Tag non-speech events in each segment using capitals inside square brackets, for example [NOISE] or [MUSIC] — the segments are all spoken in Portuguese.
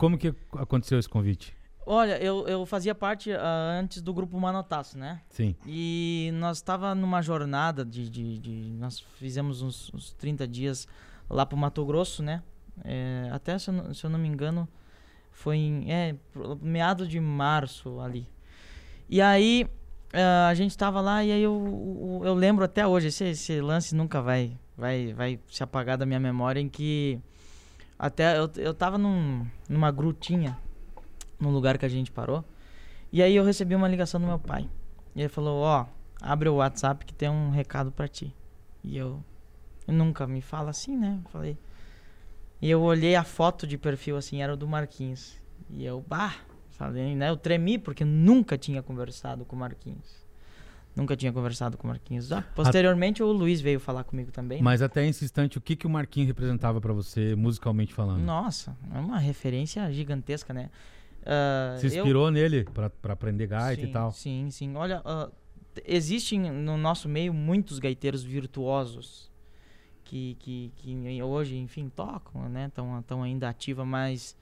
como que aconteceu esse convite? Olha, eu, eu fazia parte uh, antes do grupo Manotaço, né? Sim. E nós estava numa jornada de, de, de, Nós fizemos uns, uns 30 dias lá pro Mato Grosso, né? É, até, se eu, não, se eu, não me engano, foi em é, meados de março ali. E aí uh, a gente estava lá e aí eu, eu, eu lembro até hoje, esse, esse, lance nunca vai, vai, vai se apagar da minha memória, em que até eu, eu tava num, numa grutinha no lugar que a gente parou. E aí eu recebi uma ligação do meu pai. E ele falou: Ó, oh, abre o WhatsApp que tem um recado para ti. E eu, nunca me fala assim, né? Eu falei. E eu olhei a foto de perfil assim, era o do Marquinhos. E eu, bah, falei, né? Eu tremi porque nunca tinha conversado com o Marquinhos. Nunca tinha conversado com o Marquinhos. Ah, posteriormente, o Luiz veio falar comigo também. Mas até esse instante, o que, que o Marquinhos representava para você, musicalmente falando? Nossa, é uma referência gigantesca, né? Uh, Se inspirou eu... nele para aprender gaita sim, e tal? Sim, sim. Olha, uh, existem no nosso meio muitos gaiteiros virtuosos que, que, que hoje, enfim, tocam, né? Estão ainda ativa, mas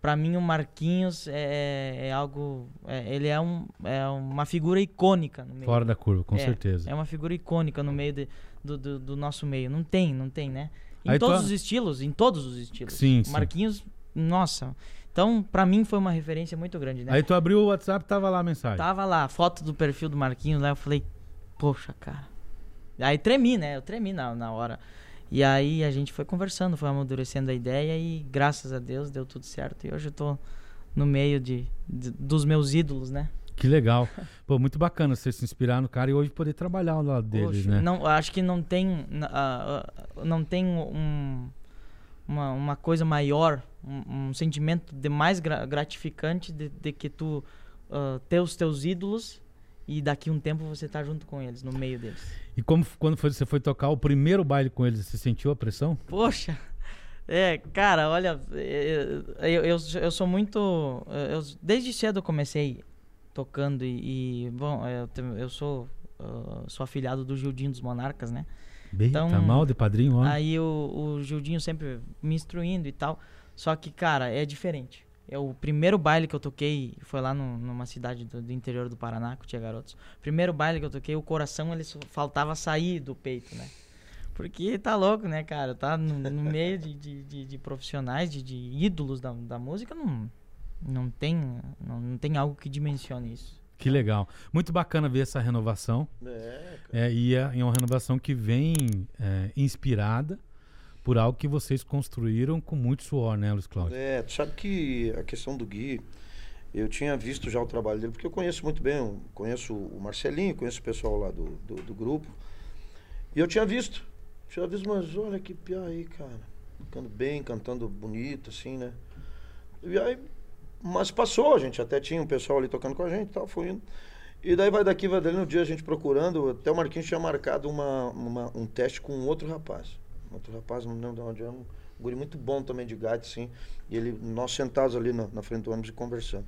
para mim o Marquinhos é, é algo é, ele é, um, é uma figura icônica no meio. fora da curva com é, certeza é uma figura icônica no meio de, do, do, do, nosso meio não tem não tem né em Aí todos os estilos em todos os estilos sim, Marquinhos sim. nossa então, para mim foi uma referência muito grande, né? Aí tu abriu o WhatsApp, tava lá a mensagem. Tava lá, foto do perfil do Marquinhos lá, eu falei, poxa, cara. Aí tremi, né? Eu tremi na, na hora. E aí a gente foi conversando, foi amadurecendo a ideia e graças a Deus deu tudo certo. E hoje eu tô no meio de, de dos meus ídolos, né? Que legal. [LAUGHS] Pô, muito bacana você se inspirar no cara e hoje poder trabalhar ao lado deles, né? Não, acho que não tem, uh, não tem um, uma, uma coisa maior um, um sentimento de mais gra gratificante de, de, que tu uh, ter os teus ídolos e daqui um tempo você tá junto com eles, no meio deles. E como quando foi, você foi tocar o primeiro baile com eles, você sentiu a pressão? Poxa, é, cara, olha, eu, eu, eu, eu sou muito. Eu, desde cedo eu comecei tocando e, e bom, eu, eu sou, uh, sou afiliado do Gildinho dos Monarcas, né? Bem, então, tá mal de padrinho, ó. Aí o, o Gildinho sempre me instruindo e tal. Só que, cara, é diferente. É o primeiro baile que eu toquei foi lá no, numa cidade do, do, interior do Paraná, que tinha garotos. Primeiro baile que eu toquei, o coração ele faltava sair do peito, né? Porque tá louco, né, cara? Tá no, no meio de, de, de, de profissionais, de, de, ídolos da, da música, não, não, tem, não, não tem algo que dimensione isso. Que legal. Muito bacana ver essa renovação. É, é e é, é uma renovação que vem é, inspirada por algo que vocês construíram com muito suor, né, Luiz Cláudio? É, tu sabe que a questão do Gui, eu tinha visto já o trabalho dele, porque eu conheço muito bem, conheço o Marcelinho, conheço o pessoal lá do, do, do grupo. E eu tinha visto, tinha visto, mas olha que pior aí, cara. Cantando bem, cantando bonito, assim, né? E aí, mas passou, a gente até tinha um pessoal ali tocando com a gente e tal, foi indo. E daí vai daqui, vai dali, no dia a gente procurando, até o Marquinhos tinha marcado uma, uma um teste com um outro rapaz outro rapaz, não lembro de onde é, um guri muito bom também de gato, assim. E ele, nós sentados ali na, na frente do ônibus e conversando.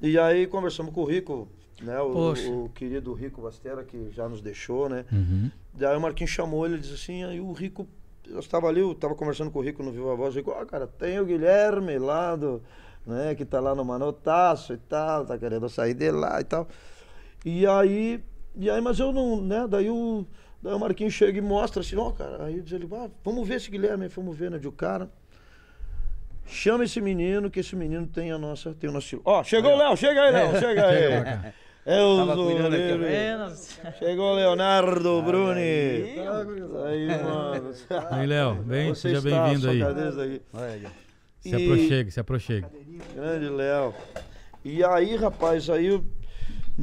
E aí conversamos com o Rico, né? O, o, querido Rico Bastera, que já nos deixou, né? Uhum. Daí o Marquinhos chamou ele e disse assim, aí o Rico, eu estava ali, eu estava conversando com o Rico no Viva Voz, o Rico, ah, cara, tem o Guilherme lá do, né, que tá lá no Manotaço e tal, tá querendo sair de lá e tal. E aí, e aí, mas eu não, né, daí o Daí o Marquinhos chega e mostra assim, ó, oh, cara. Aí diz ele, ah, vamos ver esse Guilherme, vamos ver, né? De o cara. Chama esse menino, que esse menino tem a nossa, tem o nosso. Ó, oh, chegou o Léo, chega aí, Léo, [LAUGHS] chega aí. É o Chegou o Leonardo Bruni. Aí, mano. [LAUGHS] Aí, Léo, bem, seja bem-vindo aí. Se aproxegue, se aproxegue. Grande Léo. E aí, rapaz, aí eu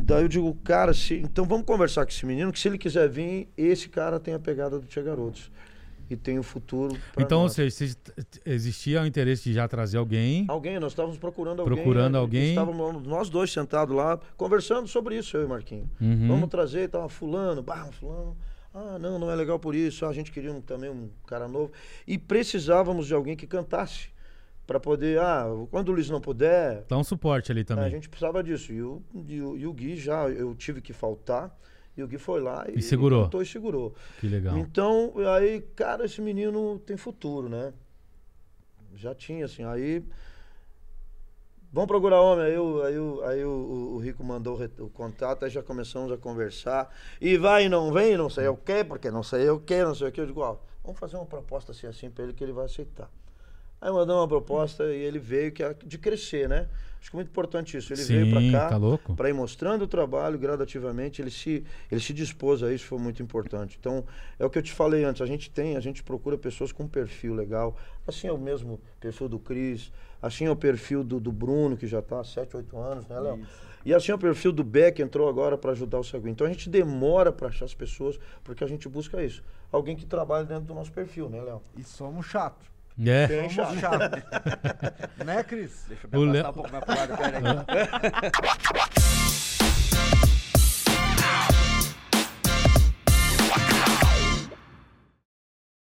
Daí eu digo, cara, se, então vamos conversar com esse menino, que se ele quiser vir, esse cara tem a pegada do Tia Garotos. E tem o futuro. Então, nós. ou seja, existia o interesse de já trazer alguém. Alguém, nós estávamos procurando alguém. Procurando né? alguém. Estávamos nós dois sentados lá, conversando sobre isso, eu e Marquinhos. Uhum. Vamos trazer, estava fulano, bah, fulano. Ah, não, não é legal por isso. Ah, a gente queria um, também um cara novo. E precisávamos de alguém que cantasse para poder, ah, quando o Luiz não puder. Dá um suporte ali também. A gente precisava disso. E o, e o, e o Gui já, eu tive que faltar. E o Gui foi lá e, e segurou. E, e segurou. Que legal. Então, aí, cara, esse menino tem futuro, né? Já tinha, assim. Aí Vamos procurar homem. Aí, o, aí, o, aí o, o Rico mandou o, o, contato, aí já começamos a conversar. E vai e não vem, não sei o quê, porque não sei o quê, não sei o quê. Eu digo, ó, vamos fazer uma proposta assim, assim pra ele que ele vai aceitar. Aí mandou uma proposta e ele veio que é de crescer, né? Acho que é muito importante isso. Ele Sim, veio para cá tá para ir mostrando o trabalho gradativamente. Ele se, ele se dispôs a isso, foi muito importante. Então, é o que eu te falei antes. A gente tem, a gente procura pessoas com um perfil legal. Assim é o mesmo perfil do Cris, assim é o perfil do, do Bruno, que já está há 7, 8 anos, né, Léo? E assim é o perfil do Beck, que entrou agora para ajudar o Seguin. Então a gente demora para achar as pessoas, porque a gente busca isso. Alguém que trabalhe dentro do nosso perfil, né, Léo? E somos chatos. É. Chato. chato. [LAUGHS] né, Cris? Deixa eu me afastar um pouco mais pro lado, pera aí. [LAUGHS] [LAUGHS]